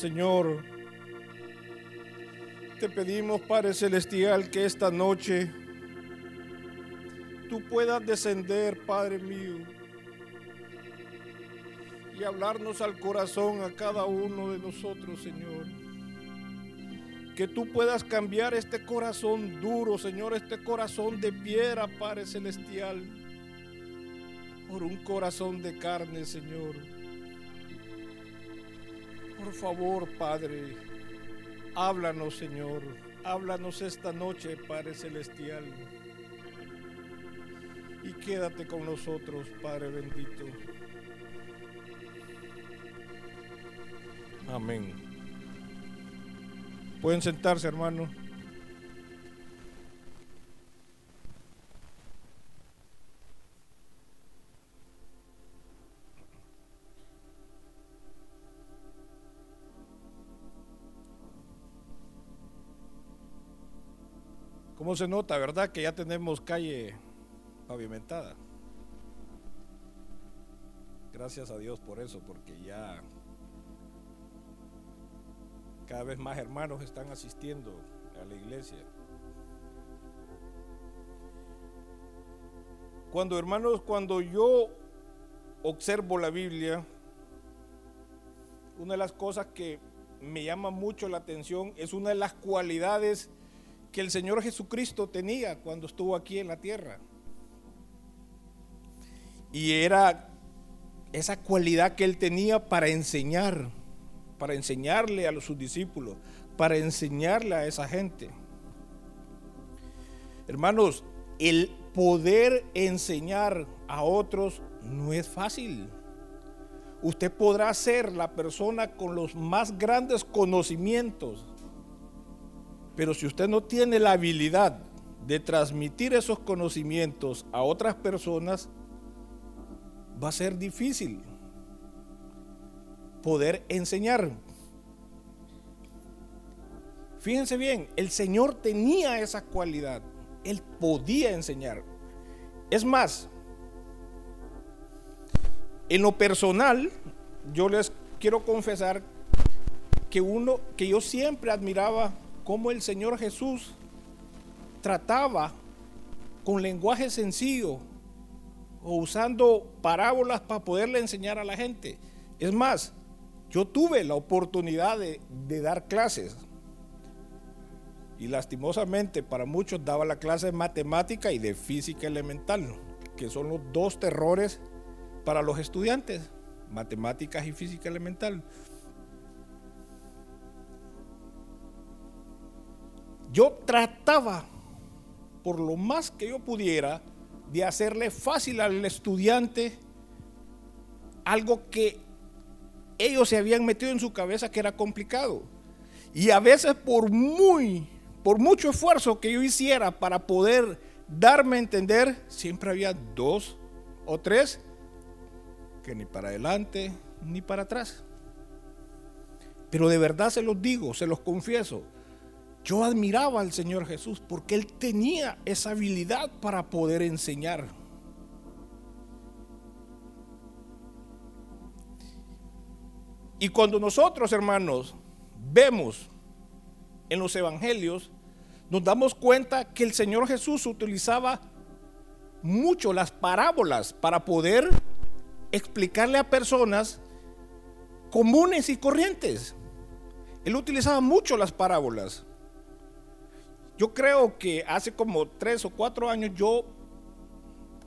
Señor, te pedimos, Padre Celestial, que esta noche tú puedas descender, Padre mío, y hablarnos al corazón a cada uno de nosotros, Señor. Que tú puedas cambiar este corazón duro, Señor, este corazón de piedra, Padre Celestial, por un corazón de carne, Señor. Por favor, Padre, háblanos, Señor. Háblanos esta noche, Padre Celestial. Y quédate con nosotros, Padre bendito. Amén. Pueden sentarse, hermano. ¿Cómo se nota, verdad? Que ya tenemos calle pavimentada. Gracias a Dios por eso, porque ya cada vez más hermanos están asistiendo a la iglesia. Cuando hermanos, cuando yo observo la Biblia, una de las cosas que me llama mucho la atención es una de las cualidades que el Señor Jesucristo tenía cuando estuvo aquí en la tierra. Y era esa cualidad que él tenía para enseñar, para enseñarle a sus discípulos, para enseñarle a esa gente. Hermanos, el poder enseñar a otros no es fácil. Usted podrá ser la persona con los más grandes conocimientos, pero si usted no tiene la habilidad de transmitir esos conocimientos a otras personas, va a ser difícil poder enseñar. Fíjense bien, el Señor tenía esa cualidad. Él podía enseñar. Es más, en lo personal, yo les quiero confesar que uno que yo siempre admiraba cómo el Señor Jesús trataba con lenguaje sencillo o usando parábolas para poderle enseñar a la gente. Es más, yo tuve la oportunidad de, de dar clases y lastimosamente para muchos daba la clase de matemática y de física elemental, que son los dos terrores para los estudiantes, matemáticas y física elemental. Yo trataba, por lo más que yo pudiera, de hacerle fácil al estudiante algo que ellos se habían metido en su cabeza que era complicado. Y a veces por muy, por mucho esfuerzo que yo hiciera para poder darme a entender, siempre había dos o tres que ni para adelante ni para atrás. Pero de verdad se los digo, se los confieso, yo admiraba al Señor Jesús porque Él tenía esa habilidad para poder enseñar. Y cuando nosotros, hermanos, vemos en los evangelios, nos damos cuenta que el Señor Jesús utilizaba mucho las parábolas para poder explicarle a personas comunes y corrientes. Él utilizaba mucho las parábolas. Yo creo que hace como tres o cuatro años yo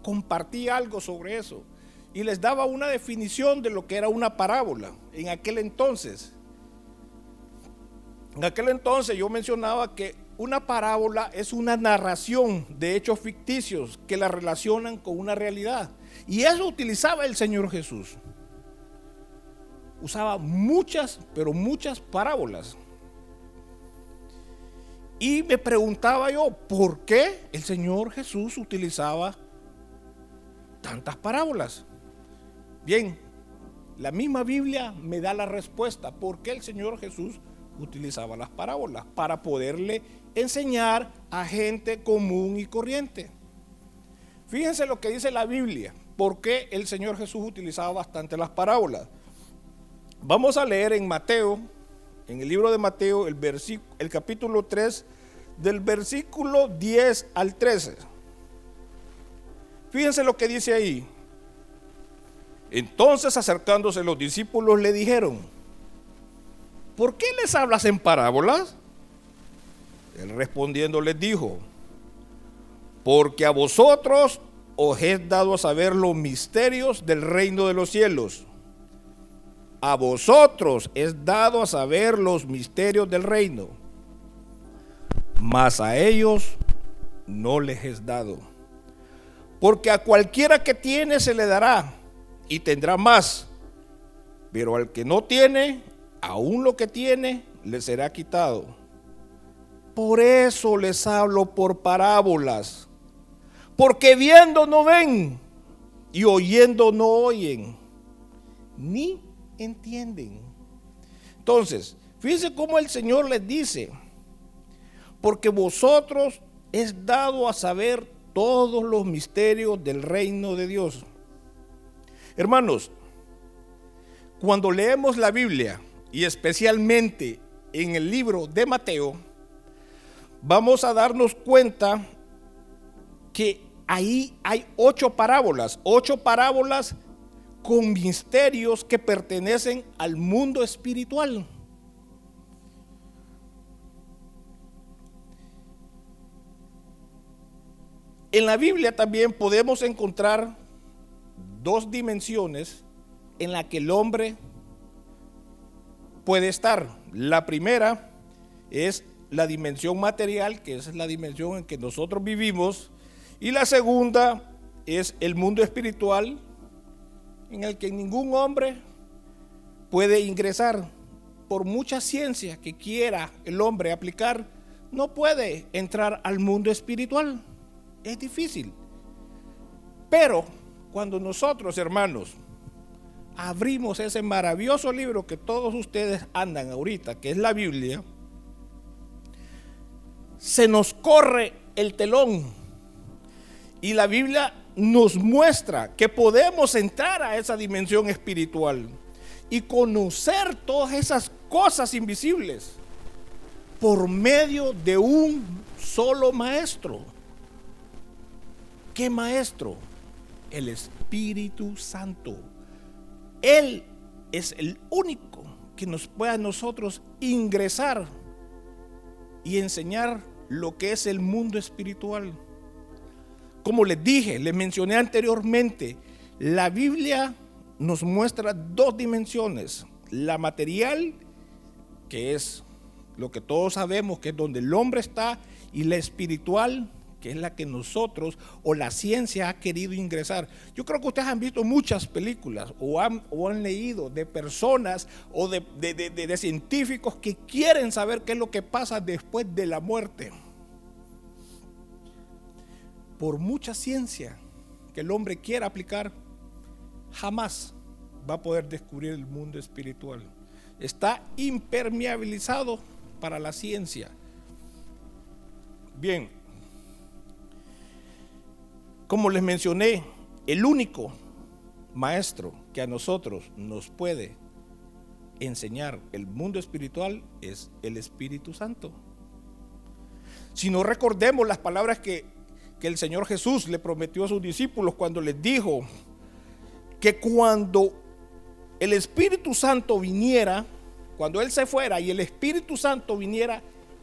compartí algo sobre eso y les daba una definición de lo que era una parábola en aquel entonces. En aquel entonces yo mencionaba que una parábola es una narración de hechos ficticios que la relacionan con una realidad. Y eso utilizaba el Señor Jesús. Usaba muchas, pero muchas parábolas. Y me preguntaba yo, ¿por qué el Señor Jesús utilizaba tantas parábolas? Bien, la misma Biblia me da la respuesta, ¿por qué el Señor Jesús utilizaba las parábolas? Para poderle enseñar a gente común y corriente. Fíjense lo que dice la Biblia, ¿por qué el Señor Jesús utilizaba bastante las parábolas? Vamos a leer en Mateo en el libro de Mateo, el, el capítulo 3, del versículo 10 al 13. Fíjense lo que dice ahí. Entonces acercándose los discípulos le dijeron, ¿por qué les hablas en parábolas? Él respondiendo les dijo, porque a vosotros os he dado a saber los misterios del reino de los cielos. A vosotros es dado a saber los misterios del reino, mas a ellos no les es dado. Porque a cualquiera que tiene se le dará y tendrá más, pero al que no tiene, aún lo que tiene, le será quitado. Por eso les hablo por parábolas porque viendo no ven y oyendo no oyen, ni entienden. Entonces, fíjense cómo el Señor les dice, porque vosotros es dado a saber todos los misterios del reino de Dios. Hermanos, cuando leemos la Biblia, y especialmente en el libro de Mateo, vamos a darnos cuenta que ahí hay ocho parábolas, ocho parábolas con misterios que pertenecen al mundo espiritual. En la Biblia también podemos encontrar dos dimensiones en las que el hombre puede estar. La primera es la dimensión material, que es la dimensión en que nosotros vivimos, y la segunda es el mundo espiritual en el que ningún hombre puede ingresar. Por mucha ciencia que quiera el hombre aplicar, no puede entrar al mundo espiritual. Es difícil. Pero cuando nosotros, hermanos, abrimos ese maravilloso libro que todos ustedes andan ahorita, que es la Biblia, se nos corre el telón y la Biblia nos muestra que podemos entrar a esa dimensión espiritual y conocer todas esas cosas invisibles por medio de un solo maestro. ¿Qué maestro? El Espíritu Santo. Él es el único que nos puede a nosotros ingresar y enseñar lo que es el mundo espiritual. Como les dije, les mencioné anteriormente, la Biblia nos muestra dos dimensiones. La material, que es lo que todos sabemos, que es donde el hombre está, y la espiritual, que es la que nosotros o la ciencia ha querido ingresar. Yo creo que ustedes han visto muchas películas o han, leído de personas o de científicos que quieren saber qué es lo que pasa después de la muerte por mucha ciencia que el hombre quiera aplicar, jamás va a poder descubrir el mundo espiritual. Está impermeabilizado para la ciencia. Bien, como les mencioné, el único maestro que a nosotros nos puede enseñar el mundo espiritual es el Espíritu Santo. Si no recordemos las palabras que que el Señor Jesús le prometió a sus discípulos cuando les dijo que cuando el Espíritu Santo viniera, cuando Él se fuera y el Espíritu Santo viniera,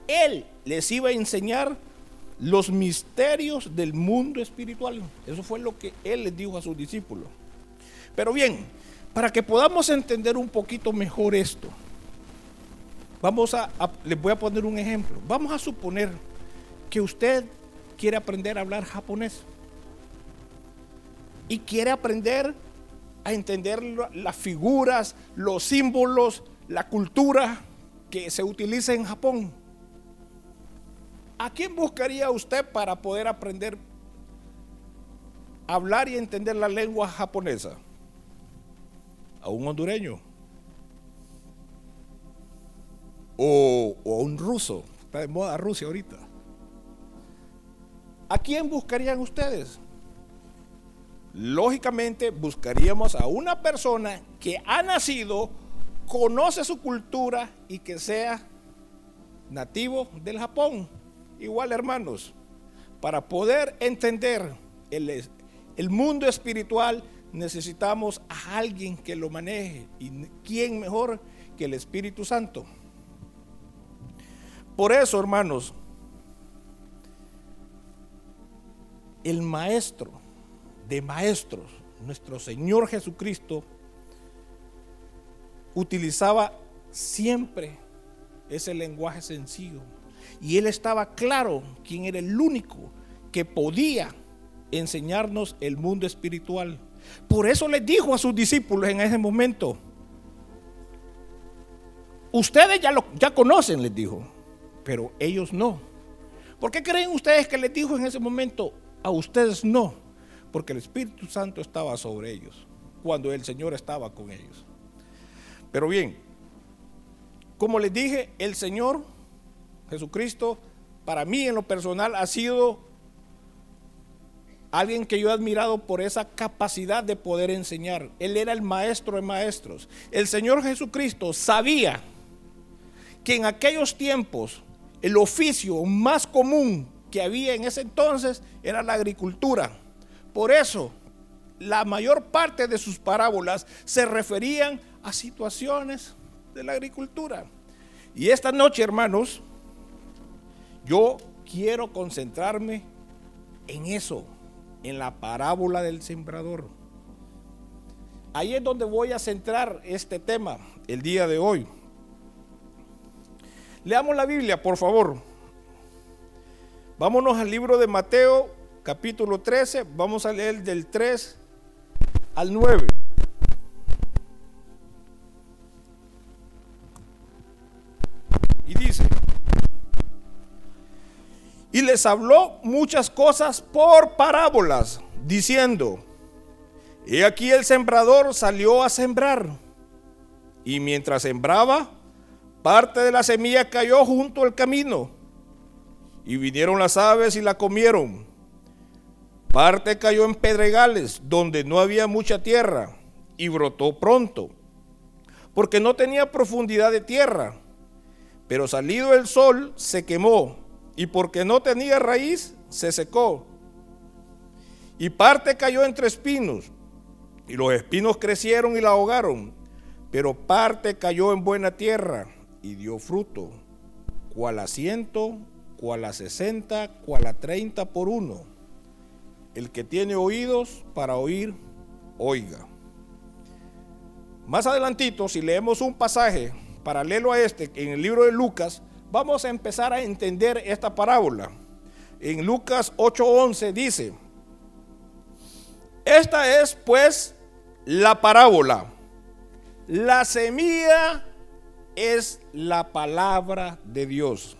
Él les iba a enseñar los misterios del mundo espiritual. Eso fue lo que Él les dijo a sus discípulos. Pero bien, para que podamos entender un poquito mejor esto, vamos a, les voy a poner un ejemplo. Vamos a suponer que usted quiere aprender a hablar japonés y quiere aprender a entender las figuras, los símbolos, la cultura que se utiliza en Japón. ¿A quién buscaría usted para poder aprender a hablar y entender la lengua japonesa? ¿A un hondureño? ¿O, a un ruso? Está de moda Rusia ahorita. ¿A quién buscarían ustedes? Lógicamente buscaríamos a una persona que ha nacido conoce su cultura y que sea nativo del Japón. Igual, hermanos, para poder entender el, el mundo espiritual necesitamos a alguien que lo maneje. ¿Y quién mejor que el Espíritu Santo? Por eso, hermanos, el maestro de maestros, nuestro Señor Jesucristo, utilizaba siempre ese lenguaje sencillo. Y él estaba claro quién era el único que podía enseñarnos el mundo espiritual. Por eso les dijo a sus discípulos en ese momento, ustedes ya lo ya conocen, les dijo, pero ellos no. ¿Por qué creen ustedes que les dijo en ese momento a ustedes no? Porque el Espíritu Santo estaba sobre ellos, cuando el Señor estaba con ellos. Pero bien, como les dije, el Señor Jesucristo, para mí en lo personal, ha sido alguien que yo he admirado por esa capacidad de poder enseñar. Él era el maestro de maestros. El Señor Jesucristo sabía que en aquellos tiempos el oficio más común que había en ese entonces era la agricultura. Por eso, la mayor parte de sus parábolas se referían a situaciones de la agricultura. Y esta noche, hermanos, yo quiero concentrarme en eso, en la parábola del sembrador. Ahí es donde voy a centrar este tema el día de hoy. Leamos la Biblia, por favor. Vámonos al libro de Mateo, capítulo 13. Vamos a leer del 3 al 9. Y dice, y les habló muchas cosas por parábolas, diciendo, he aquí el sembrador salió a sembrar, y mientras sembraba, parte de la semilla cayó junto al camino, y vinieron las aves y la comieron. Parte cayó en pedregales, donde no había mucha tierra, y brotó pronto, porque no tenía profundidad de tierra pero salido el sol se quemó y porque no tenía raíz se secó. Y parte cayó entre espinos y los espinos crecieron y la ahogaron. Pero parte cayó en buena tierra y dio fruto, cual a ciento, cual a sesenta, cual a treinta por uno. El que tiene oídos para oír, oiga. Más adelantito, si leemos un pasaje paralelo a este, en el libro de Lucas, vamos a empezar a entender esta parábola. En Lucas 8:11 dice, esta es pues la parábola. La semilla es la palabra de Dios.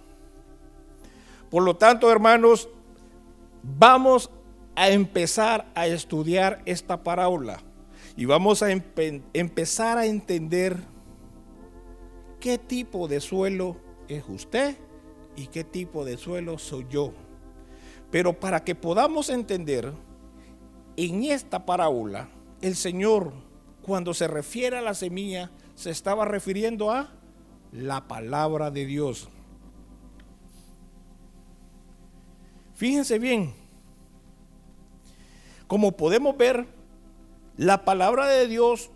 Por lo tanto, hermanos, vamos a empezar a estudiar esta parábola y vamos a empezar a entender qué tipo de suelo es usted y qué tipo de suelo soy yo. Pero para que podamos entender, en esta parábola, el Señor, cuando se refiere a la semilla, se estaba refiriendo a la palabra de Dios. Fíjense bien, como podemos ver, la palabra de Dios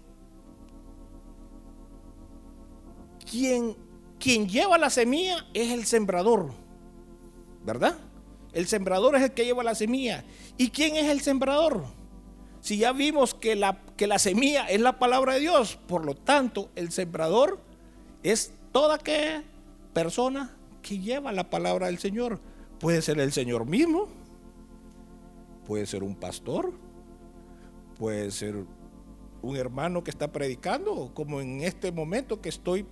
quien, lleva la semilla es el sembrador, ¿verdad? El sembrador es el que lleva la semilla. ¿Y quién es el sembrador? Si ya vimos que la, que la semilla es la palabra de Dios, por lo tanto, el sembrador es toda aquella persona que lleva la palabra del Señor. Puede ser el Señor mismo, puede ser un pastor, puede ser un hermano que está predicando, como en este momento que estoy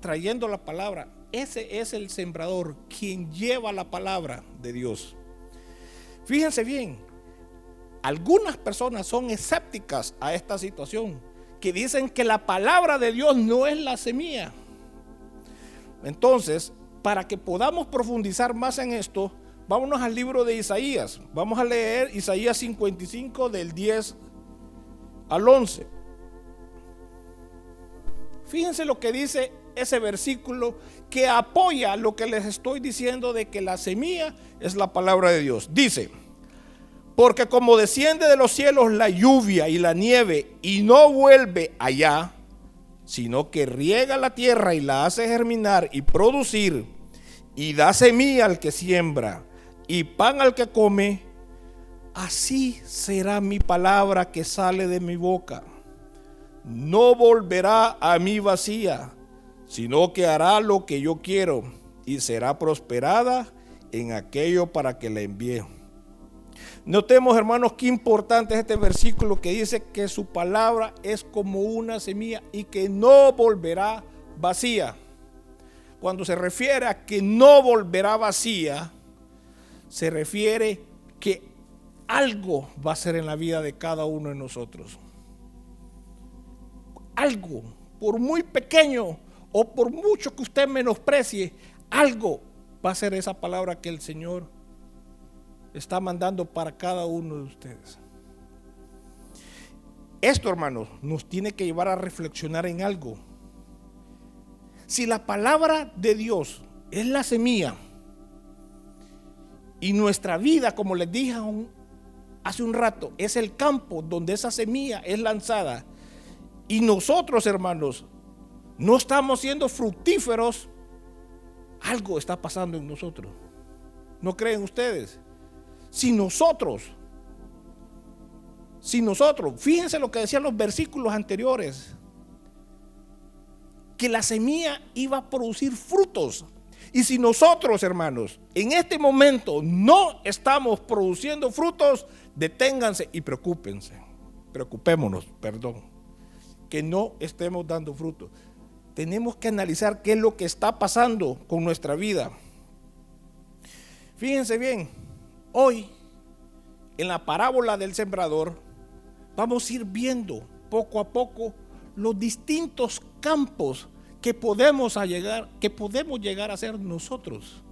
trayendo la palabra. Ese es el sembrador, quien lleva la palabra de Dios. Fíjense bien, algunas personas son escépticas a esta situación, que dicen que la palabra de Dios no es la semilla. Entonces, para que podamos profundizar más en esto, vámonos al libro de Isaías. Vamos a leer Isaías 55 del 10 al 11. fíjense lo que dice ese versículo que apoya lo que les estoy diciendo de que la semilla es la palabra de Dios. Dice, porque como desciende de los cielos la lluvia y la nieve y no vuelve allá, sino que riega la tierra y la hace germinar y producir, y da semilla al que siembra y pan al que come, así será mi palabra que sale de mi boca. No volverá a mí vacía, sino que hará lo que yo quiero y será prosperada en aquello para que la envíe. Notemos, hermanos, qué importante es este versículo que dice que su palabra es como una semilla y que no volverá vacía. Cuando se refiere a que no volverá vacía, se refiere que algo va a ser en la vida de cada uno de nosotros. Algo, por muy pequeño o por mucho que usted menosprecie, algo va a ser esa palabra que el Señor está mandando para cada uno de ustedes. Esto, hermanos, nos tiene que llevar a reflexionar en algo. Si la palabra de Dios es la semilla y nuestra vida, como les dije hace un rato, es el campo donde esa semilla es lanzada y nosotros, hermanos, no estamos siendo fructíferos, algo está pasando en nosotros. ¿No creen ustedes? Si nosotros, si nosotros, fíjense lo que decían los versículos anteriores, que la semilla iba a producir frutos. Y si nosotros, hermanos, en este momento no estamos produciendo frutos, deténganse y preocúpense. Preocupémonos, perdón, que no estemos dando frutos. Tenemos que analizar qué es lo que está pasando con nuestra vida. Fíjense bien, Hoy, en la parábola del sembrador, vamos a ir viendo poco a poco los distintos campos que podemos llegar, que podemos llegar a ser nosotros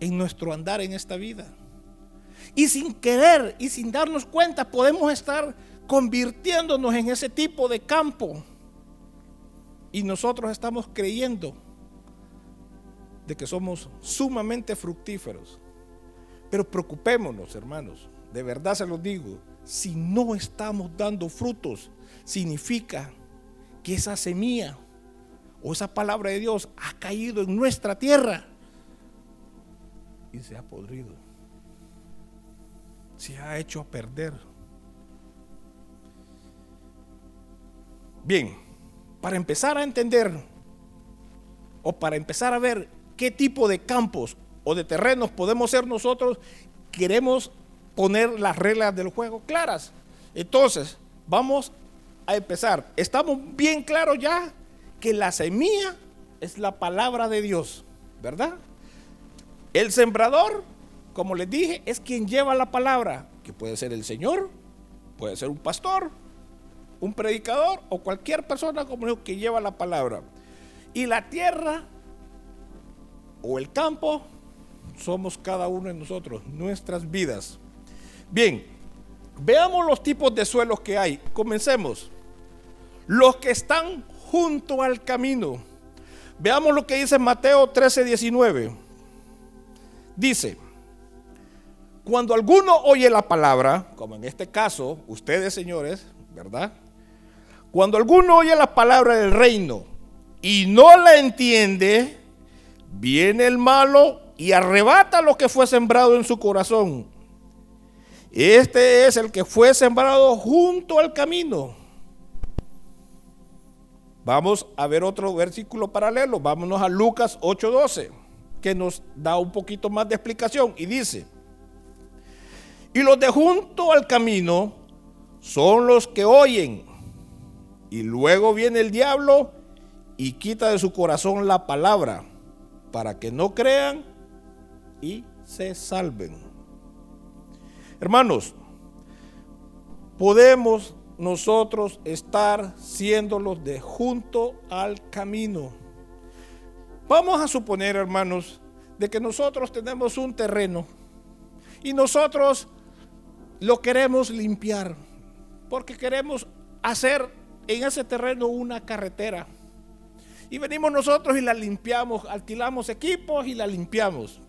en nuestro andar en esta vida. Y sin querer y sin darnos cuenta podemos estar convirtiéndonos en ese tipo de campo. Y nosotros estamos creyendo de que somos sumamente fructíferos. Pero preocupémonos, hermanos, de verdad se los digo, si no estamos dando frutos, significa que esa semilla o esa palabra de Dios ha caído en nuestra tierra y se ha podrido. Se ha hecho a perder. Bien, para empezar a entender o para empezar a ver qué tipo de campos o de terrenos podemos ser nosotros, queremos poner las reglas del juego claras. Entonces, vamos a empezar. Estamos bien claros ya que la semilla es la palabra de Dios, ¿verdad? El sembrador, como les dije, es quien lleva la palabra, que puede ser el Señor, puede ser un pastor, un predicador o cualquier persona como yo que lleva la palabra. Y la tierra o el campo somos cada uno de nosotros, nuestras vidas. Bien, veamos los tipos de suelos que hay. Comencemos. Los que están junto al camino. Veamos lo que dice Mateo 13, 19. Dice, cuando alguno oye la palabra, como en este caso, ustedes señores, ¿verdad? Cuando alguno oye la palabra del reino y no la entiende, viene el malo y arrebata lo que fue sembrado en su corazón. Este es el que fue sembrado junto al camino. Vamos a ver otro versículo paralelo. Vámonos a Lucas 8:12, que nos da un poquito más de explicación. Y dice, y los de junto al camino son los que oyen. Y luego viene el diablo y quita de su corazón la palabra para que no crean y se salven. Hermanos, podemos nosotros estar siendo los de junto al camino. Vamos a suponer, hermanos, de que nosotros tenemos un terreno y nosotros lo queremos limpiar porque queremos hacer en ese terreno una carretera. Y venimos nosotros y la limpiamos, alquilamos equipos y la limpiamos.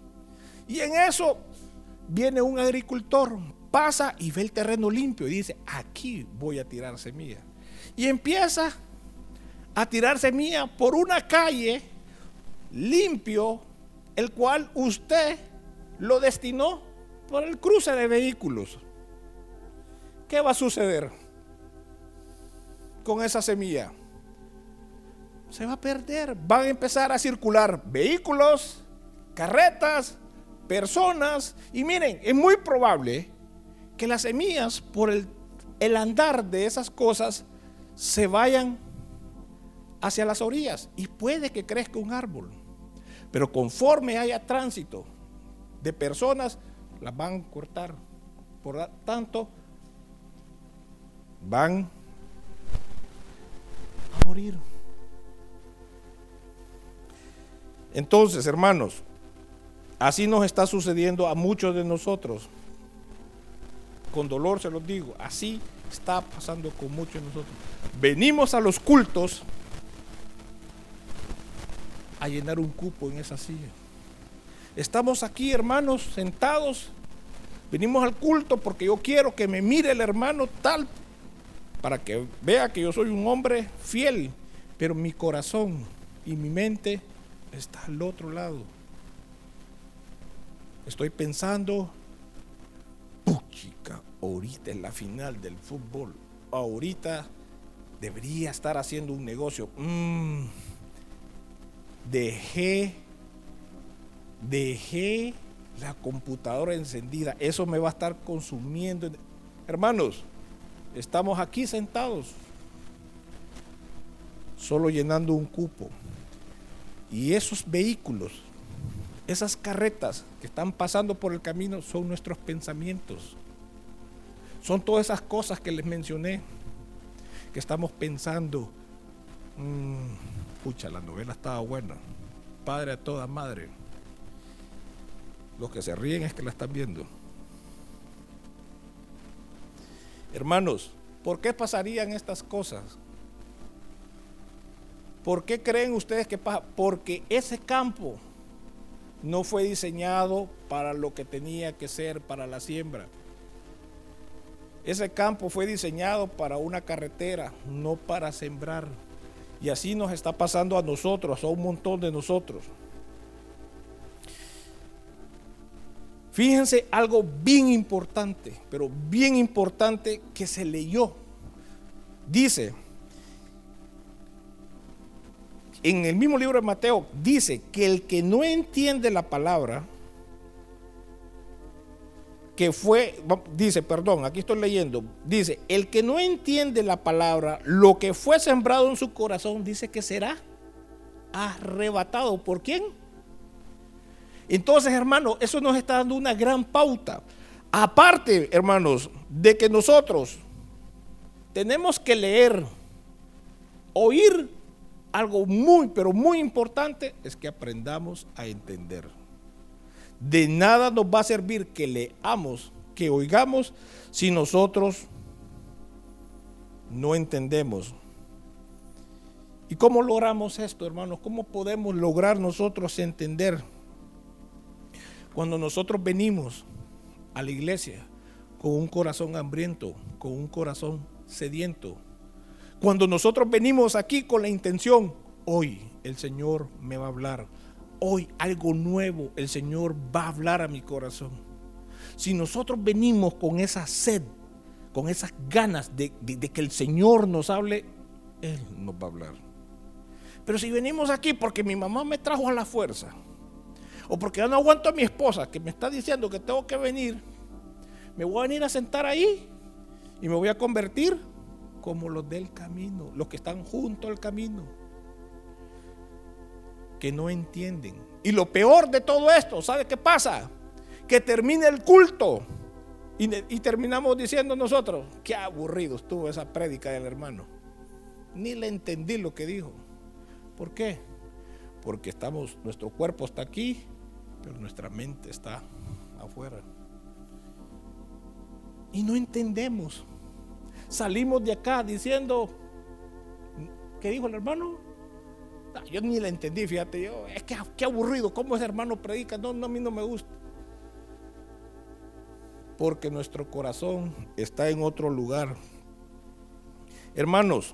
Y en eso viene un agricultor, pasa y ve el terreno limpio y dice, aquí voy a tirar semilla. Y empieza a tirar semilla por una calle limpio, el cual usted lo destinó por el cruce de vehículos. ¿Qué va a suceder con esa semilla? Se va a perder. Van a empezar a circular vehículos, carretas, personas. Y miren, es muy probable que las semillas, por el, andar de esas cosas, se vayan hacia las orillas. Y puede que crezca un árbol. Pero conforme haya tránsito de personas, las van a cortar. Por tanto, van a morir. Entonces, hermanos, así nos está sucediendo a muchos de nosotros. Con dolor se los digo, así está pasando con muchos de nosotros. Venimos a los cultos a llenar un cupo en esa silla. Estamos aquí, hermanos, sentados. Venimos al culto porque yo quiero que me mire el hermano tal para que vea que yo soy un hombre fiel, pero mi corazón y mi mente está al otro lado. Estoy pensando, puchica, ahorita es la final del fútbol, ahorita debería estar haciendo un negocio. Mm, dejé, dejé la computadora encendida, eso me va a estar consumiendo. Hermanos, Estamos aquí sentados, solo llenando un cupo. Y esos vehículos, esas carretas que están pasando por el camino son nuestros pensamientos. Son todas esas cosas que les mencioné, que estamos pensando. Mm, pucha, la novela estaba buena. Padre a toda madre. Los que se ríen es que la están viendo. Hermanos, ¿por qué pasarían estas cosas? ¿Por qué creen ustedes que pasa? Porque ese campo no fue diseñado para lo que tenía que ser para la siembra. Ese campo fue diseñado para una carretera, no para sembrar. Y así nos está pasando a nosotros, a un montón de nosotros. Fíjense algo bien importante, pero bien importante que se leyó. Dice, en el mismo libro de Mateo, dice que el que no entiende la palabra, que fue, dice, perdón, aquí estoy leyendo, dice, el que no entiende la palabra, lo que fue sembrado en su corazón, dice que será arrebatado. ¿Por quién? Entonces, hermanos, eso nos está dando una gran pauta. Aparte, hermanos, de que nosotros tenemos que leer, oír algo muy, pero muy importante, es que aprendamos a entender. De nada nos va a servir que leamos, que oigamos, si nosotros no entendemos. ¿Y cómo logramos esto, hermanos? ¿Cómo podemos lograr nosotros entender? Cuando nosotros venimos a la iglesia con un corazón hambriento, con un corazón sediento, cuando nosotros venimos aquí con la intención, hoy el Señor me va a hablar, hoy algo nuevo el Señor va a hablar a mi corazón. Si nosotros venimos con esa sed, con esas ganas de, que el Señor nos hable, Él nos va a hablar. Pero si venimos aquí porque mi mamá me trajo a la fuerza, o porque yo no aguanto a mi esposa que me está diciendo que tengo que venir, me voy a venir a sentar ahí y me voy a convertir como los del camino, los que están junto al camino, que no entienden. Y lo peor de todo esto, ¿sabe qué pasa? Que termine el culto y, y terminamos diciendo nosotros, qué aburrido estuvo esa prédica del hermano. Ni le entendí lo que dijo. ¿Por qué? Porque estamos, nuestro cuerpo está aquí, pero nuestra mente está afuera. Y no entendemos. Salimos de acá diciendo, ¿qué dijo el hermano? Yo ni la entendí, fíjate, yo, es que qué aburrido, ¿cómo ese hermano predica? No, no, a mí no me gusta. Porque nuestro corazón está en otro lugar. Hermanos,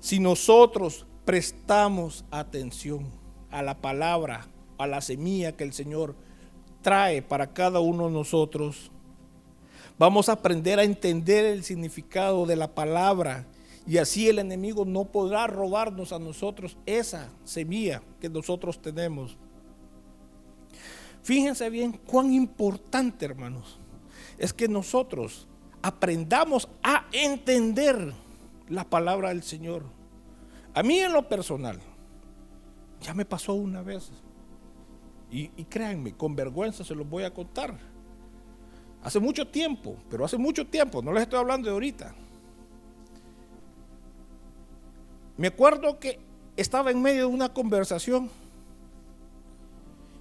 si nosotros prestamos atención a la palabra, a la semilla que el Señor trae para cada uno de nosotros, vamos a aprender a entender el significado de la palabra y así el enemigo no podrá robarnos a nosotros esa semilla que nosotros tenemos. Fíjense bien cuán importante, hermanos, es que nosotros aprendamos a entender la palabra del Señor. A mí en lo personal, ya me pasó una vez. Y, créanme, con vergüenza se los voy a contar. Hace mucho tiempo, pero hace mucho tiempo, no les estoy hablando de ahorita. Me acuerdo que estaba en medio de una conversación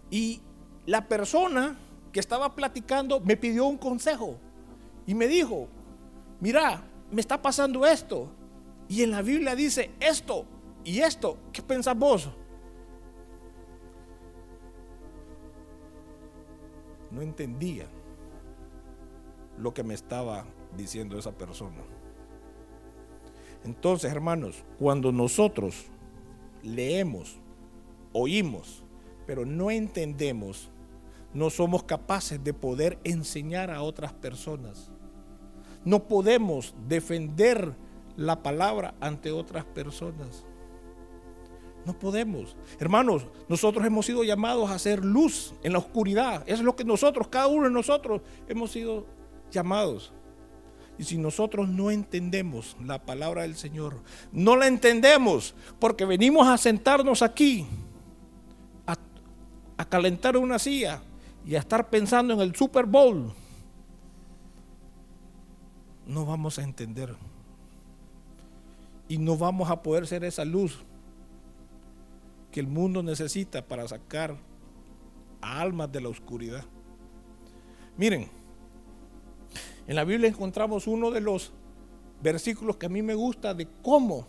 y la persona que estaba platicando me pidió un consejo y me dijo, mira, me está pasando esto. Y en la Biblia dice esto y esto. ¿Qué pensás vos? No entendía lo que me estaba diciendo esa persona. Entonces, hermanos, cuando nosotros leemos, oímos, pero no entendemos, no somos capaces de poder enseñar a otras personas. No podemos defender la palabra ante otras personas. No podemos. Hermanos, nosotros hemos sido llamados a hacer luz en la oscuridad. Eso es lo que nosotros, cada uno de nosotros, hemos sido llamados. Y si nosotros no entendemos la palabra del Señor, no la entendemos porque venimos a sentarnos aquí, a, calentar una silla y a estar pensando en el Super Bowl, no vamos a entender. Y no vamos a poder ser esa luz que el mundo necesita para sacar a almas de la oscuridad. Miren, en la Biblia encontramos uno de los versículos que a mí me gusta de cómo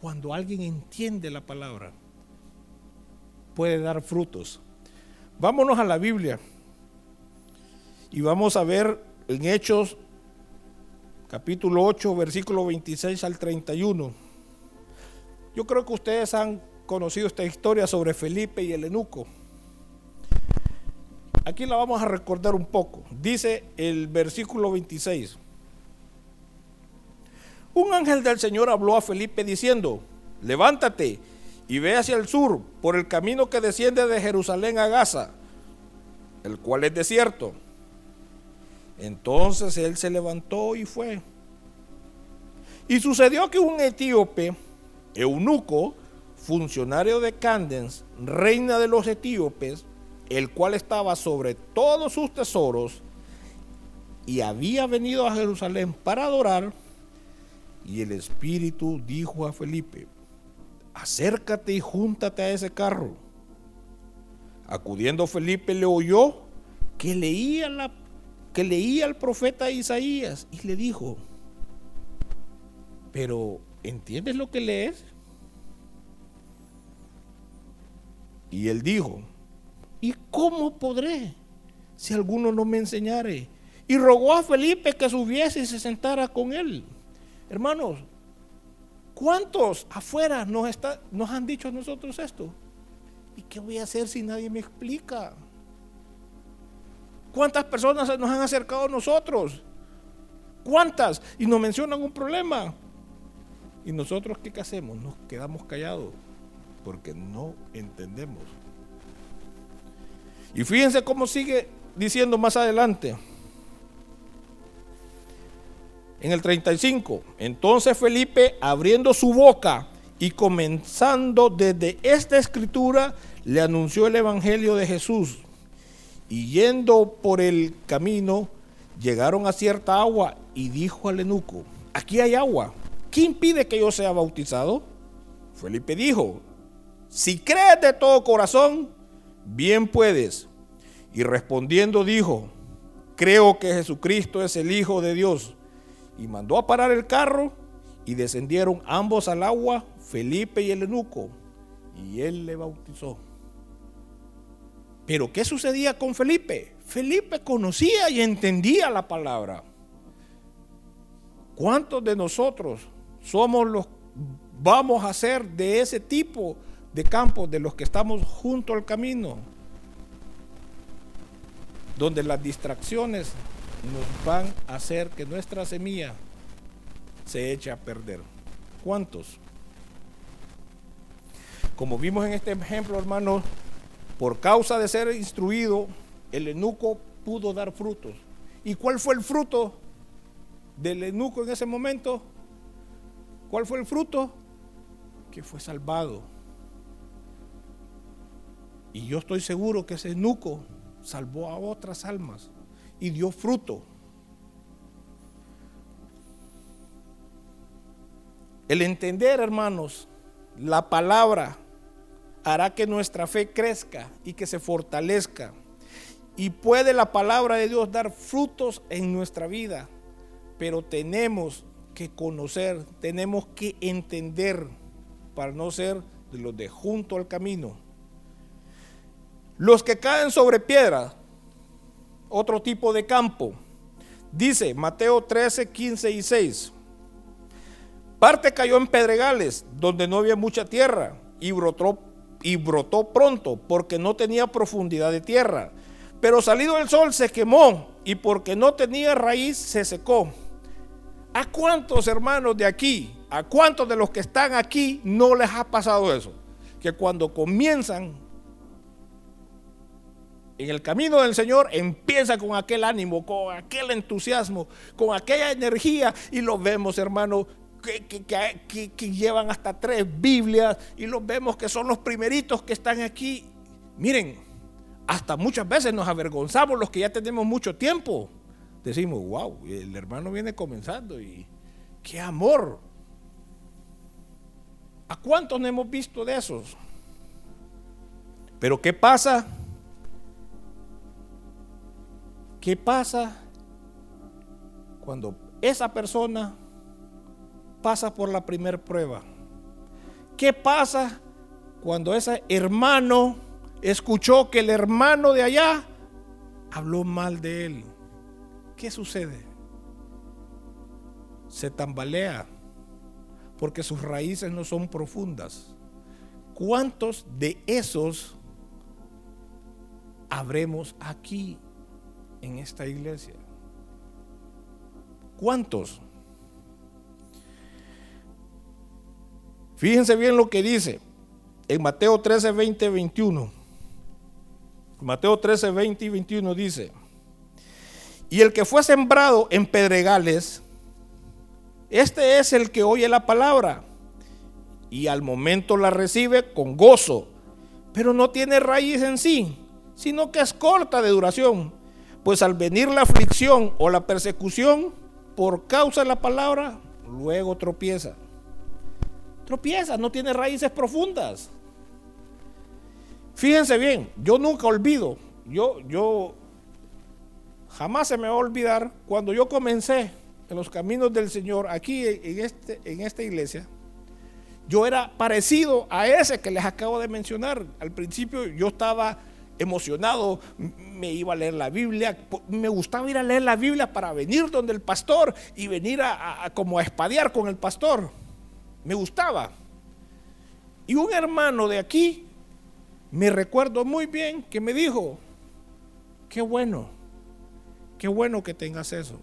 cuando alguien entiende la palabra puede dar frutos. Vámonos a la Biblia y vamos a ver en Hechos capítulo 8, versículo 26 al 31. Yo creo que ustedes han conocido esta historia sobre Felipe y el eunuco. Aquí la vamos a recordar un poco. Dice el versículo 26. Un ángel del Señor habló a Felipe diciendo, levántate y ve hacia el sur por el camino que desciende de Jerusalén a Gaza, el cual es desierto. Entonces él se levantó y fue. Y sucedió que un etíope, eunuco, funcionario de Candens, reina de los etíopes, el cual estaba sobre todos sus tesoros y había venido a Jerusalén para adorar. Y el Espíritu dijo a Felipe, acércate y júntate a ese carro. Acudiendo Felipe le oyó que leía, la, que leía el profeta Isaías y le dijo, pero ¿entiendes lo que lees? Y él dijo, ¿Y cómo podré si alguno no me enseñare? Y rogó a Felipe que subiese y se sentara con él. Hermanos, ¿cuántos afuera nos, nos han dicho a nosotros esto? ¿Y qué voy a hacer si nadie me explica? ¿Cuántas personas nos han acercado a nosotros? ¿Cuántas? Y nos mencionan un problema. ¿Y nosotros qué hacemos? Nos quedamos callados porque no entendemos. Y fíjense cómo sigue diciendo más adelante. En el 35, entonces Felipe abriendo su boca y comenzando desde esta escritura, le anunció el Evangelio de Jesús. Y yendo por el camino, llegaron a cierta agua y dijo al eunuco, aquí hay agua, ¿qué impide que yo sea bautizado? Felipe dijo, si crees de todo corazón, bien puedes. Y respondiendo dijo, creo que Jesucristo es el Hijo de Dios. Y mandó a parar el carro Y descendieron ambos al agua, Felipe y el eunuco, y él le bautizó. Pero ¿qué sucedía con Felipe? Felipe conocía y entendía la palabra. ¿Cuántos de nosotros somos los vamos a ser de ese tipo de campos de los que estamos junto al camino? Donde las distracciones nos van a hacer que nuestra semilla se eche a perder. ¿Cuántos? Como vimos en este ejemplo, hermanos, por causa de ser instruido, el eunuco pudo dar frutos. ¿Y cuál fue el fruto del eunuco en ese momento? ¿Cuál fue el fruto? Que fue salvado. Y yo estoy seguro que ese eunuco salvó a otras almas y dio fruto. El entender, hermanos, la palabra hará que nuestra fe crezca y que se fortalezca. Y puede la palabra de Dios dar frutos en nuestra vida, pero tenemos que conocer, tenemos que entender para no ser de los de junto al camino. Los que caen sobre piedra, otro tipo de campo. Dice Mateo 13, 15 y 6. Parte cayó en pedregales, donde no había mucha tierra, y brotó, y brotó pronto, porque no tenía profundidad de tierra. Pero salido el sol se quemó, y porque no tenía raíz se secó. ¿A cuántos hermanos de aquí, a cuántos de los que están aquí no les ha pasado eso? Que cuando comienzan en el camino del Señor empieza con aquel ánimo, con aquel entusiasmo, con aquella energía y los vemos, hermano, que, llevan hasta tres Biblias y los vemos que son los primeritos que están aquí. Miren, hasta muchas veces nos avergonzamos los que ya tenemos mucho tiempo. Decimos, wow, el hermano viene comenzando y qué amor. ¿A cuántos no hemos visto de esos? Pero ¿qué pasa? ¿Qué pasa cuando esa persona pasa por la primera prueba? ¿Qué pasa cuando ese hermano escuchó que el hermano de allá habló mal de él? ¿Qué sucede? Se tambalea porque sus raíces no son profundas. ¿Cuántos de esos habremos aquí en esta iglesia? ¿Cuántos? Fíjense bien lo que dice en Mateo 13, 20, 21. Mateo 13, 20 y 21 dice, y el que fue sembrado en pedregales, este es el que oye la palabra y al momento la recibe con gozo, pero no tiene raíz en sí, sino que es corta de duración pues al venir la aflicción o la persecución por causa de la palabra, luego tropieza. Tropieza, no tiene raíces profundas. Fíjense bien, yo nunca olvido, yo, yo jamás se me va a olvidar cuando yo comencé en los caminos del Señor aquí en, este, en esta iglesia. Yo era parecido a ese que les acabo de mencionar. Al principio yo estaba emocionado, me iba a leer la Biblia, me gustaba ir a leer la Biblia para venir donde el pastor y venir a, como a espadear con el pastor. Me gustaba. Y un hermano de aquí, me recuerdo muy bien, que me dijo, qué bueno, qué bueno que tengas eso,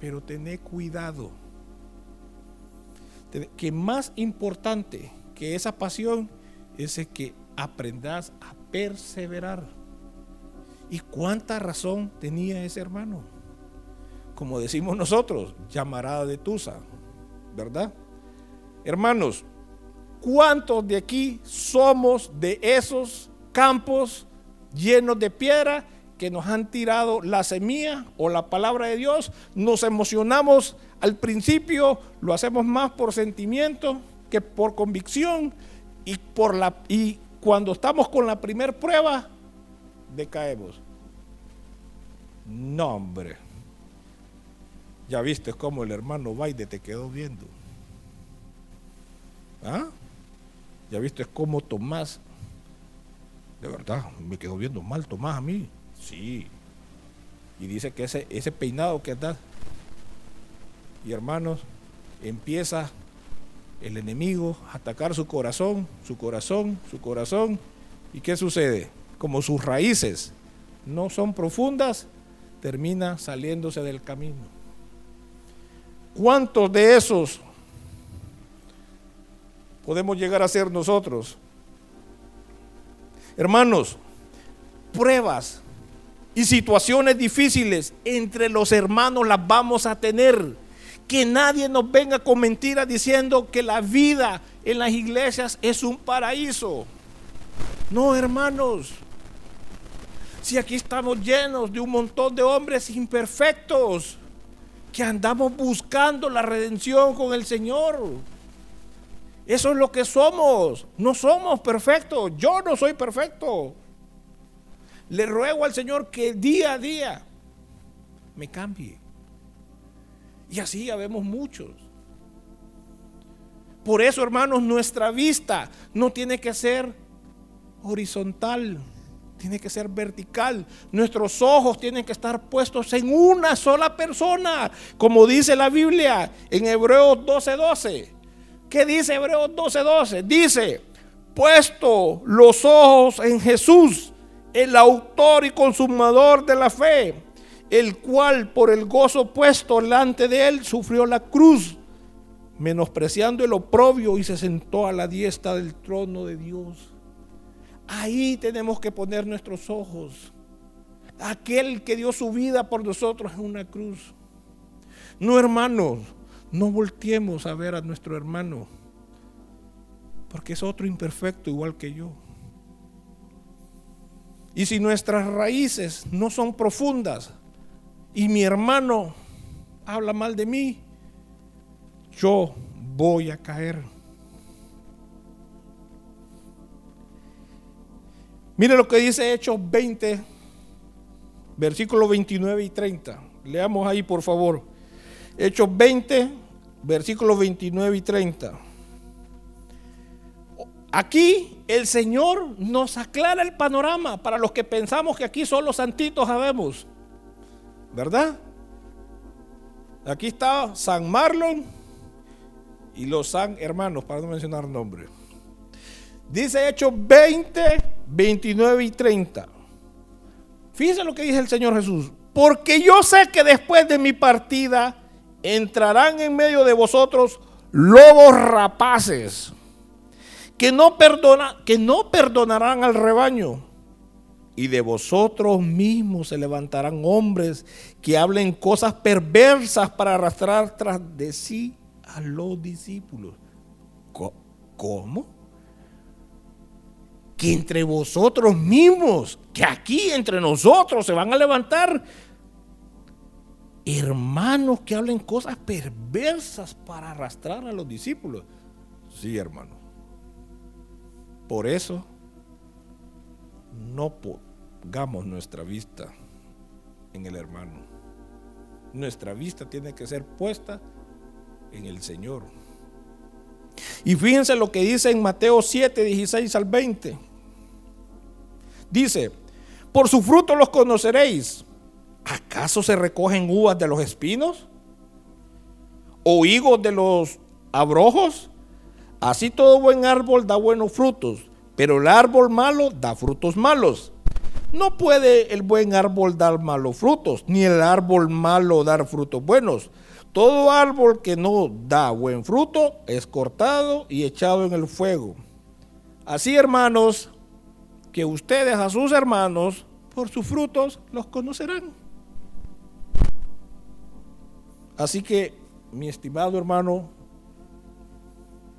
pero tené cuidado. Que más importante que esa pasión es que aprendas a perseverar. ¿Y cuánta razón tenía ese hermano? Como decimos nosotros, llamarada de Tusa, ¿verdad? Hermanos, ¿cuántos de aquí somos de esos campos llenos de piedra que nos han tirado la semilla o la palabra de Dios? Nos emocionamos al principio, lo hacemos más por sentimiento que por convicción y por la cuando estamos con la primera prueba, decaemos. No, hombre. Ya viste cómo el hermano Baide te quedó viendo. ¿Ah? Ya viste cómo Tomás, de verdad, me quedó viendo mal Tomás a mí. Sí. Y dice que ese, ese peinado que está, y hermanos, empieza el enemigo atacar su corazón, su corazón, su corazón. ¿Y qué sucede? Como sus raíces no son profundas, termina saliéndose del camino. ¿Cuántos de esos podemos llegar a ser nosotros? Hermanos, pruebas y situaciones difíciles entre los hermanos las vamos a tener. Que nadie nos venga con mentiras diciendo que la vida en las iglesias es un paraíso. No, hermanos. Si aquí estamos llenos de un montón de hombres imperfectos que andamos buscando la redención con el Señor. Eso es lo que somos. No somos perfectos. Yo no soy perfecto. Le ruego al Señor que día a día me cambie. Y así ya vemos muchos. Por eso, hermanos, nuestra vista no tiene que ser horizontal, tiene que ser vertical. Nuestros ojos tienen que estar puestos en una sola persona, como dice la Biblia en Hebreos 12:12. ¿Qué dice Hebreos 12:12? Dice, puesto los ojos en Jesús, el autor y consumador de la fe, el cual por el gozo puesto delante de él sufrió la cruz, menospreciando el oprobio y se sentó a la diestra del trono de Dios. Ahí tenemos que poner nuestros ojos. Aquel que dio su vida por nosotros en una cruz. No, hermanos, no volteemos a ver a nuestro hermano, porque es otro imperfecto igual que yo. Y si nuestras raíces no son profundas y mi hermano habla mal de mí, yo voy a caer. Mire lo que dice Hechos 20, versículos 29 y 30. Leamos ahí, por favor. Hechos 20, versículos 29 y 30. Aquí el Señor nos aclara el panorama para los que pensamos que aquí solo santitos sabemos. ¿Verdad? Aquí está San Marlon y los San hermanos, para no mencionar nombres. Dice Hechos 20, 29 y 30. Fíjense lo que dice el Señor Jesús. Porque yo sé que después de mi partida entrarán en medio de vosotros lobos rapaces que no, perdona, que no perdonarán al rebaño. Y de vosotros mismos se levantarán hombres que hablen cosas perversas para arrastrar tras de sí a los discípulos. ¿Cómo? Que entre vosotros mismos, que aquí entre nosotros se van a levantar hermanos que hablen cosas perversas para arrastrar a los discípulos. Sí, hermano. Por eso, no pongamos nuestra vista en el hermano. Nuestra vista tiene que ser puesta en el Señor. Y fíjense lo que dice en Mateo 7, 16 al 20. Dice, por su fruto los conoceréis. ¿Acaso se recogen uvas de los espinos? ¿O higos de los abrojos? Así todo buen árbol da buenos frutos, pero el árbol malo da frutos malos. No puede el buen árbol dar malos frutos, ni el árbol malo dar frutos buenos. Todo árbol que no da buen fruto es cortado y echado en el fuego. Así, hermanos, que ustedes a sus hermanos por sus frutos los conocerán. Así que, mi estimado hermano,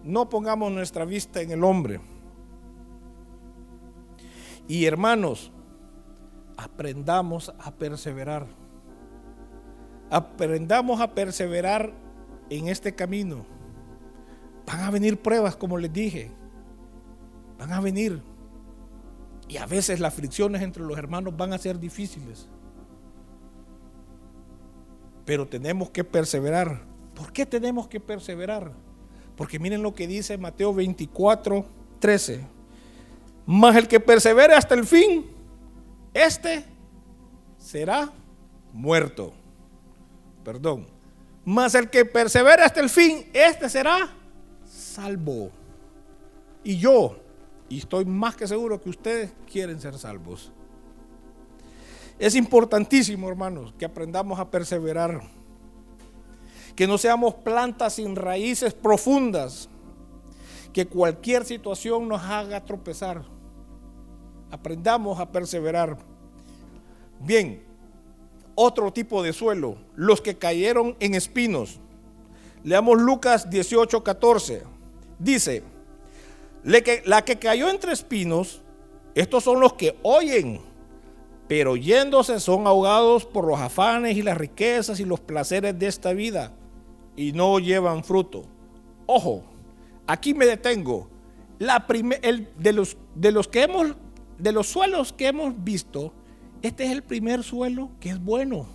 no pongamos nuestra vista en el hombre. Y hermanos, aprendamos a perseverar. Aprendamos a perseverar en este camino. Van a venir pruebas, como les dije. Van a venir. Y a veces las fricciones entre los hermanos van a ser difíciles. Pero tenemos que perseverar. ¿Por qué tenemos que perseverar? Porque miren lo que dice Mateo 24, 13. Mas el que persevere hasta el fin, este será muerto. Perdón. Mas el que persevere hasta el fin, este será salvo. Y yo, y estoy más que seguro que ustedes quieren ser salvos. Es importantísimo, hermanos, que aprendamos a perseverar. Que no seamos plantas sin raíces profundas. Que cualquier situación nos haga tropezar. Aprendamos a perseverar. Bien, otro tipo de suelo, los que cayeron en espinos. Leamos Lucas 18, 14. Dice, la que cayó entre espinos, estos son los que oyen, pero yéndose son ahogados por los afanes y las riquezas y los placeres de esta vida y no llevan fruto. Ojo, aquí me detengo. La el, de, los, de los que hemos, de los suelos que hemos visto, este es el primer suelo que es bueno.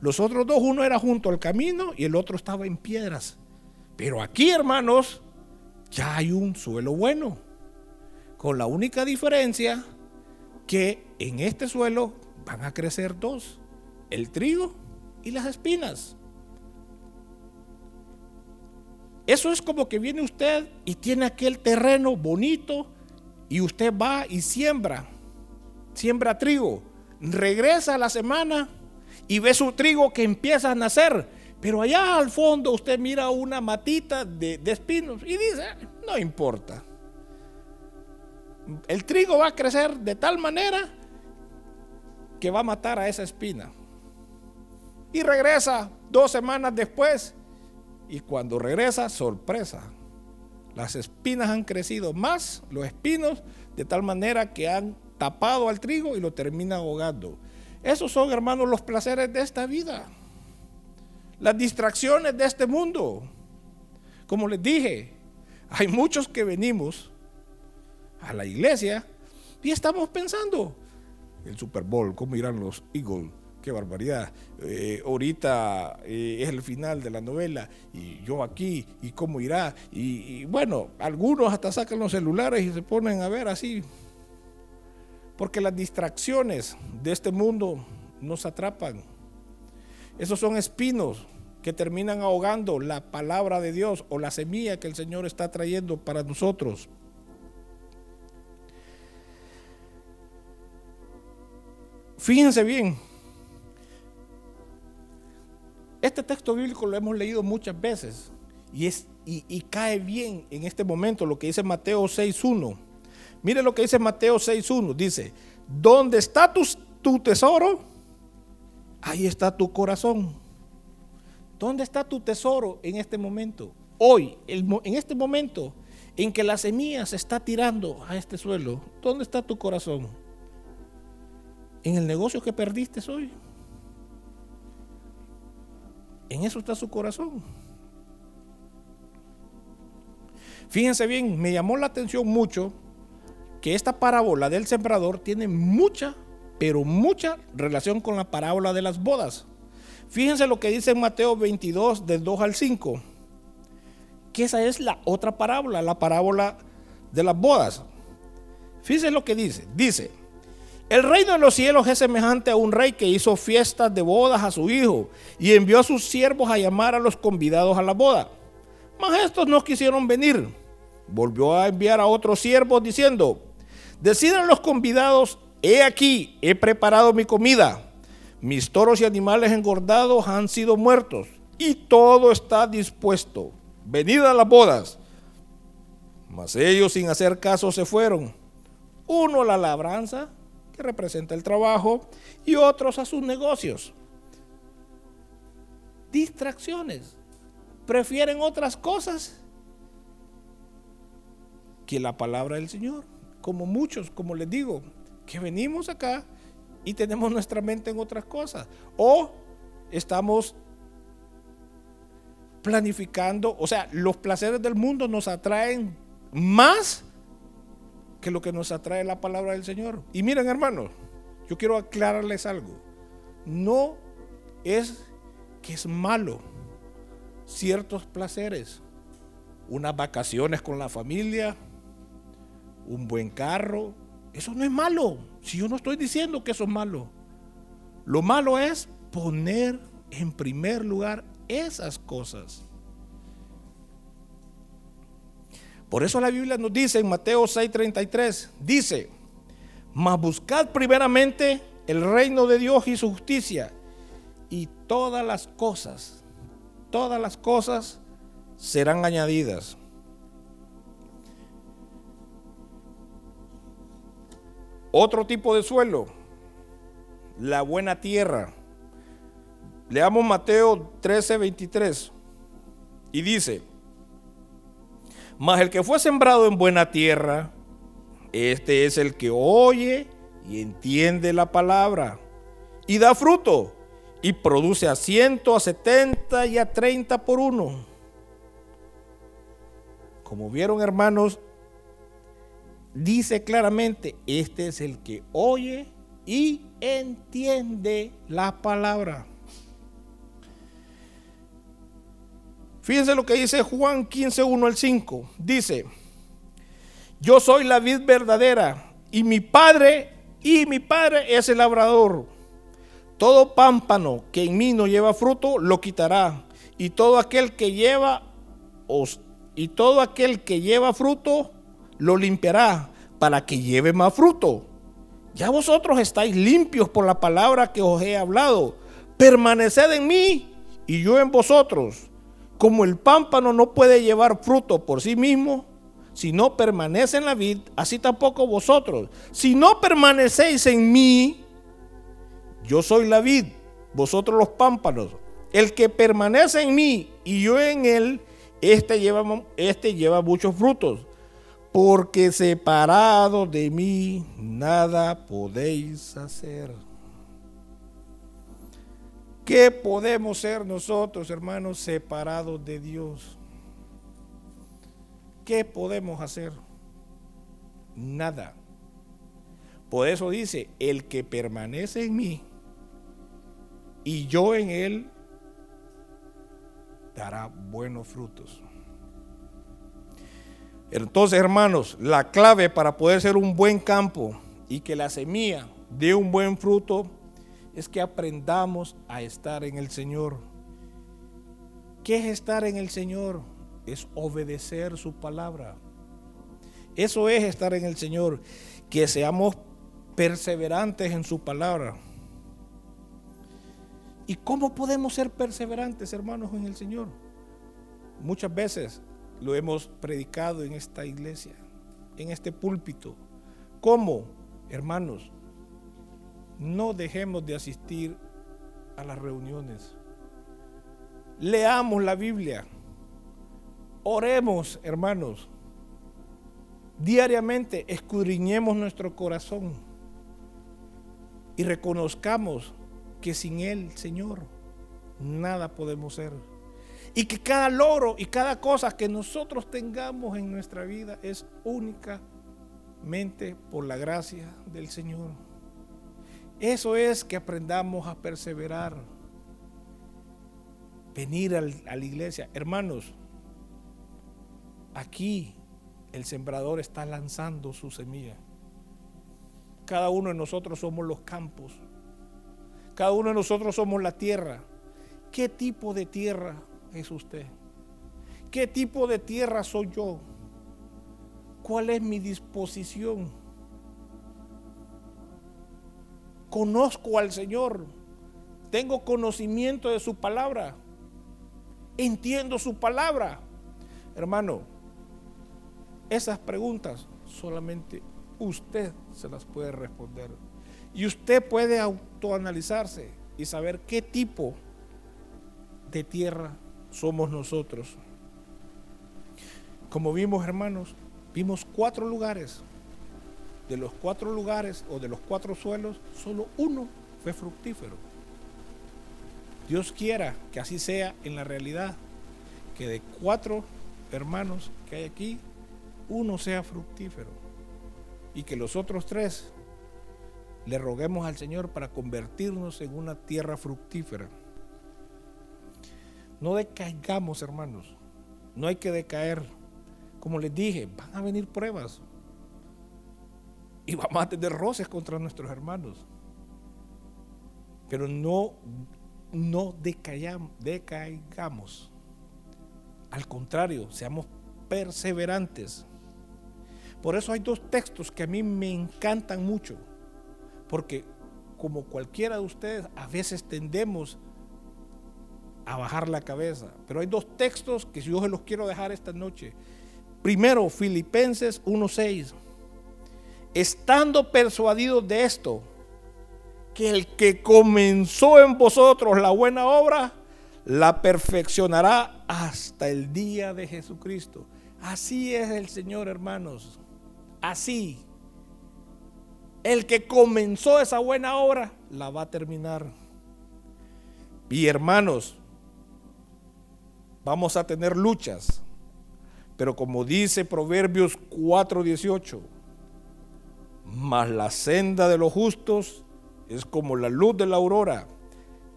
Los otros dos, uno era junto al camino y el otro estaba en piedras. Pero aquí, hermanos, ya hay un suelo bueno. Con la única diferencia que en este suelo van a crecer dos, el trigo y las espinas. Eso es como que viene usted y tiene aquel terreno bonito y usted va y siembra, siembra trigo, regresa la semana y ve su trigo que empieza a nacer pero allá al fondo usted mira una matita de, espinos y dice, no importa. El trigo va a crecer de tal manera que va a matar a esa espina. Y regresa dos semanas después. Y cuando regresa, sorpresa. Las espinas han crecido más, los espinos, de tal manera que han tapado al trigo y lo terminan ahogando. Esos son, hermanos, los placeres de esta vida las distracciones de este mundo. Como les dije, hay muchos que venimos a la iglesia y estamos pensando, el Super Bowl, ¿cómo irán los Eagles? Qué barbaridad. Eh, ahorita eh, es el final de la novela y yo aquí y cómo irá. y bueno, algunos hasta sacan los celulares y se ponen a ver así. Porque las distracciones de este mundo nos atrapan. Esos son espinos que terminan ahogando la palabra de Dios o la semilla que el Señor está trayendo para nosotros. Fíjense bien, este texto bíblico lo hemos leído muchas veces y, es, y, cae bien en este momento lo que dice Mateo 6.1. Mire lo que dice Mateo 6.1. Dice, ¿dónde está tu, tu tesoro? Ahí está tu corazón. ¿Dónde está tu tesoro en este momento? Hoy, en este momento en que la semilla se está tirando a este suelo, ¿dónde está tu corazón? ¿En el negocio que perdiste hoy? En eso está su corazón. Fíjense bien, me llamó la atención mucho que esta parábola del sembrador tiene mucha, pero mucha relación con la parábola de las bodas. Fíjense lo que dice en Mateo 22, del 2 al 5. Que esa es la otra parábola, la parábola de las bodas. Fíjense lo que dice. Dice, el reino de los cielos es semejante a un rey que hizo fiestas de bodas a su hijo y envió a sus siervos a llamar a los convidados a la boda. Mas estos no quisieron venir. Volvió a enviar a otros siervos diciendo, decidan los convidados, he aquí, he preparado mi comida mis toros y animales engordados han sido muertos y todo está dispuesto. Venid a las bodas. Mas ellos sin hacer caso se fueron. Uno la labranza, que representa el trabajo, y otros a sus negocios. Distracciones. Prefieren otras cosas que la palabra del Señor. Como muchos, como les digo, que venimos acá y tenemos nuestra mente en otras cosas. O estamos planificando, o sea, los placeres del mundo nos atraen más que lo que nos atrae la palabra del Señor. Y miren, hermanos, yo quiero aclararles algo. No es que es malo ciertos placeres. unas vacaciones con la familia, un buen carro. Eso no es malo. Si yo no estoy diciendo que eso es malo. Lo malo es poner en primer lugar esas cosas. Por eso la Biblia nos dice en Mateo 6:33, dice, mas buscad primeramente el reino de Dios y su justicia y todas las cosas, todas las cosas serán añadidas. Otro tipo de suelo, la buena tierra. Leamos Mateo 13, 23 y dice, mas el que fue sembrado en buena tierra, este es el que oye y entiende la palabra y da fruto y produce a ciento, a setenta y a treinta por uno. Como vieron hermanos, dice claramente, este es el que oye y entiende la palabra. Fíjense lo que dice Juan 15, 1 al 5. Dice, yo soy la vid verdadera y mi padre y mi padre es el labrador. Todo pámpano que en mí no lleva fruto lo quitará y todo aquel que lleva y todo aquel que lleva fruto lo limpiará para que lleve más fruto. Ya vosotros estáis limpios por la palabra que os he hablado. Permaneced en mí y yo en vosotros. Como el pámpano no puede llevar fruto por sí mismo, si no permanece en la vid, así tampoco vosotros. Si no permanecéis en mí, yo soy la vid, vosotros los pámpanos. El que permanece en mí y yo en él, este lleva, este lleva muchos frutos, porque separado de mí nada podéis hacer. ¿Qué podemos ser nosotros, hermanos, separados de Dios? ¿Qué podemos hacer? Nada. Por eso dice, el que permanece en mí y yo en él, dará buenos frutos. Entonces, hermanos, la clave para poder ser un buen campo y que la semilla dé un buen fruto es que aprendamos a estar en el Señor. ¿Qué es estar en el Señor? Es obedecer su palabra. Eso es estar en el Señor, que seamos perseverantes en su palabra. ¿Y cómo podemos ser perseverantes, hermanos, en el Señor? Muchas veces lo hemos predicado en esta iglesia, en este púlpito. ¿Cómo, hermanos? No dejemos de asistir a las reuniones. Leamos la Biblia. Oremos, hermanos. Diariamente escudriñemos nuestro corazón y reconozcamos que sin Él, Señor, nada podemos ser. Y que cada logro y cada cosa que nosotros tengamos en nuestra vida es únicamente por la gracia del Señor. Eso es que aprendamos a perseverar. Venir a la iglesia. Hermanos, aquí el sembrador está lanzando su semilla. Cada uno de nosotros somos los campos. Cada uno de nosotros somos la tierra. ¿Qué tipo de tierra es usted? ¿Qué tipo de tierra soy yo? ¿Cuál es mi disposición? Conozco al Señor. Tengo conocimiento de su palabra. Entiendo su palabra. Hermano, esas preguntas solamente usted se las puede responder. Y usted puede autoanalizarse y saber qué tipo de tierra somos nosotros. Como vimos, hermanos, vimos cuatro lugares. De los cuatro lugares o de los cuatro suelos, solo uno fue fructífero. Dios quiera que así sea en la realidad, que de cuatro hermanos que hay aquí, uno sea fructífero y que los otros tres le roguemos al Señor para convertirnos en una tierra fructífera. No decaigamos, hermanos. no hay que decaer. Como les dije, van a venir pruebas. Y vamos a tener roces contra nuestros hermanos. Pero no, no decaigamos. Al contrario, seamos perseverantes. Por eso hay dos textos que a mí me encantan mucho. Porque como cualquiera de ustedes, a veces tendemos a bajar la cabeza. Pero hay dos textos que yo se los quiero dejar esta noche. Primero, Filipenses 1.6. Estando persuadidos de esto, que el que comenzó en vosotros la buena obra, la perfeccionará hasta el día de Jesucristo. Así es el Señor, hermanos. Así. El que comenzó esa buena obra, la va a terminar. Y hermanos, vamos a tener luchas. Pero como dice Proverbios 4:18, mas la senda de los justos es como la luz de la aurora,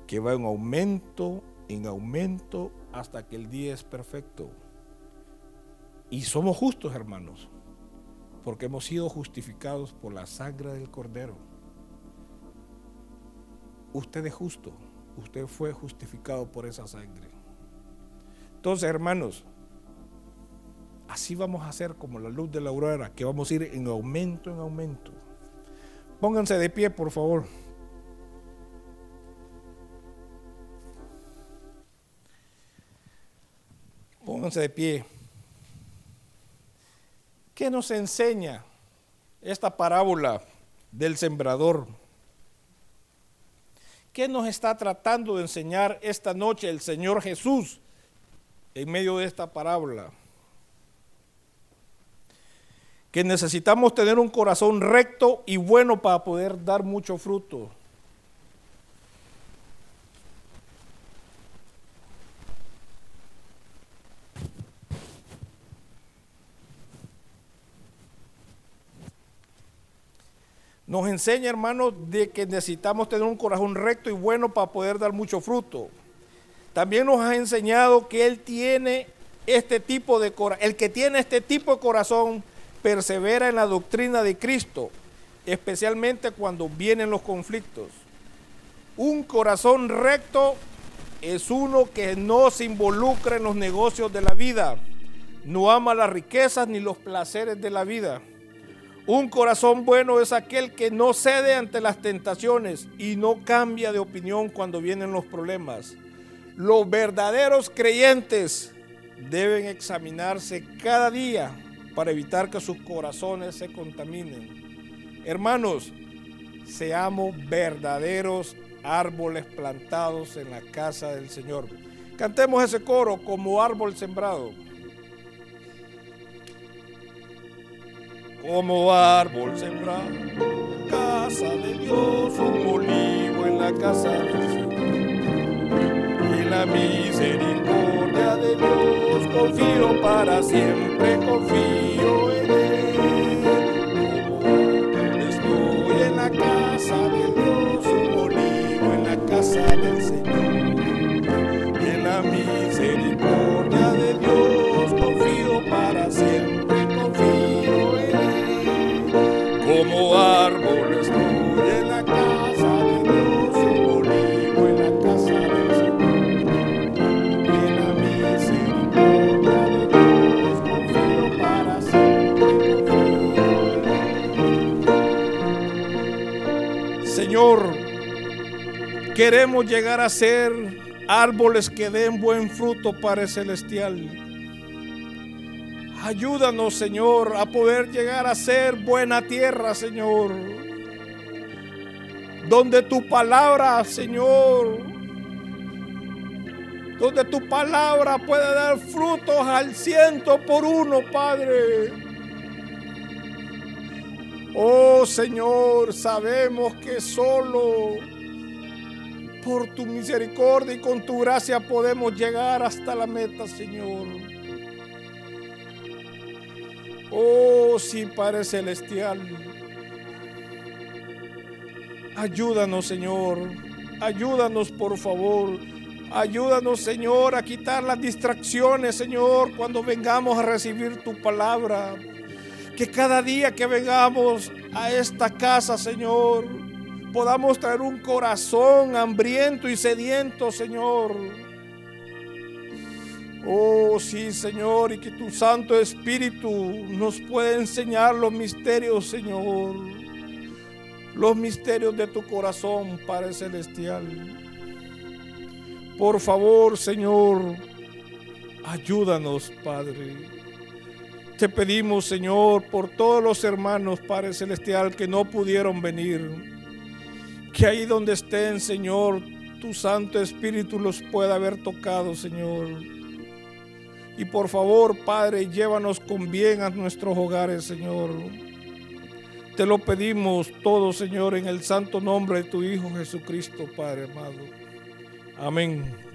que va en aumento, en aumento, hasta que el día es perfecto. Y somos justos, hermanos, porque hemos sido justificados por la sangre del Cordero. Usted es justo, usted fue justificado por esa sangre. Entonces, hermanos, así vamos a ser como la luz de la aurora, que vamos a ir en aumento, en aumento. Pónganse de pie, por favor. Pónganse de pie. ¿Qué nos enseña esta parábola del sembrador? ¿Qué nos está tratando de enseñar esta noche el Señor Jesús en medio de esta parábola? Que necesitamos tener un corazón recto y bueno para poder dar mucho fruto. Nos enseña, hermanos, de que necesitamos tener un corazón recto y bueno para poder dar mucho fruto. También nos ha enseñado que Él tiene este tipo de corazón, el que tiene este tipo de corazón persevera en la doctrina de Cristo, especialmente cuando vienen los conflictos. Un corazón recto es uno que no se involucra en los negocios de la vida, no ama las riquezas ni los placeres de la vida un corazón bueno es aquel que no cede ante las tentaciones y no cambia de opinión cuando vienen los problemas. Los verdaderos creyentes deben examinarse cada día para evitar que sus corazones se contaminen. Hermanos, seamos verdaderos árboles plantados en la casa del Señor. Cantemos ese coro como árbol sembrado. como árbol sembrado, casa de Dios, un olivo en la casa del Señor. La misericordia de Dios confío para siempre, confío en Él. Estoy en la casa de Dios, un en la casa del queremos llegar a ser árboles que den buen fruto para el celestial Ayúdanos, Señor, a poder llegar a ser buena tierra, Señor. Donde tu palabra, Señor, donde tu palabra pueda dar frutos al ciento por uno, Padre. Oh Señor, sabemos que solo por tu misericordia y con tu gracia podemos llegar hasta la meta, Señor. Oh, sí, Padre Celestial. Ayúdanos, Señor. Ayúdanos, por favor. Ayúdanos, Señor, a quitar las distracciones, Señor, cuando vengamos a recibir tu palabra. Que cada día que vengamos a esta casa, Señor, podamos traer un corazón hambriento y sediento, Señor. Oh, sí, Señor, y que tu Santo Espíritu nos pueda enseñar los misterios, Señor. Los misterios de tu corazón, Padre Celestial. Por favor, Señor, ayúdanos, Padre. Te pedimos, Señor, por todos los hermanos, Padre Celestial, que no pudieron venir. Que ahí donde estén, Señor, tu Santo Espíritu los pueda haber tocado, Señor. Y por favor, Padre, llévanos con bien a nuestros hogares, Señor. Te lo pedimos todo, Señor, en el santo nombre de tu Hijo Jesucristo, Padre amado. Amén.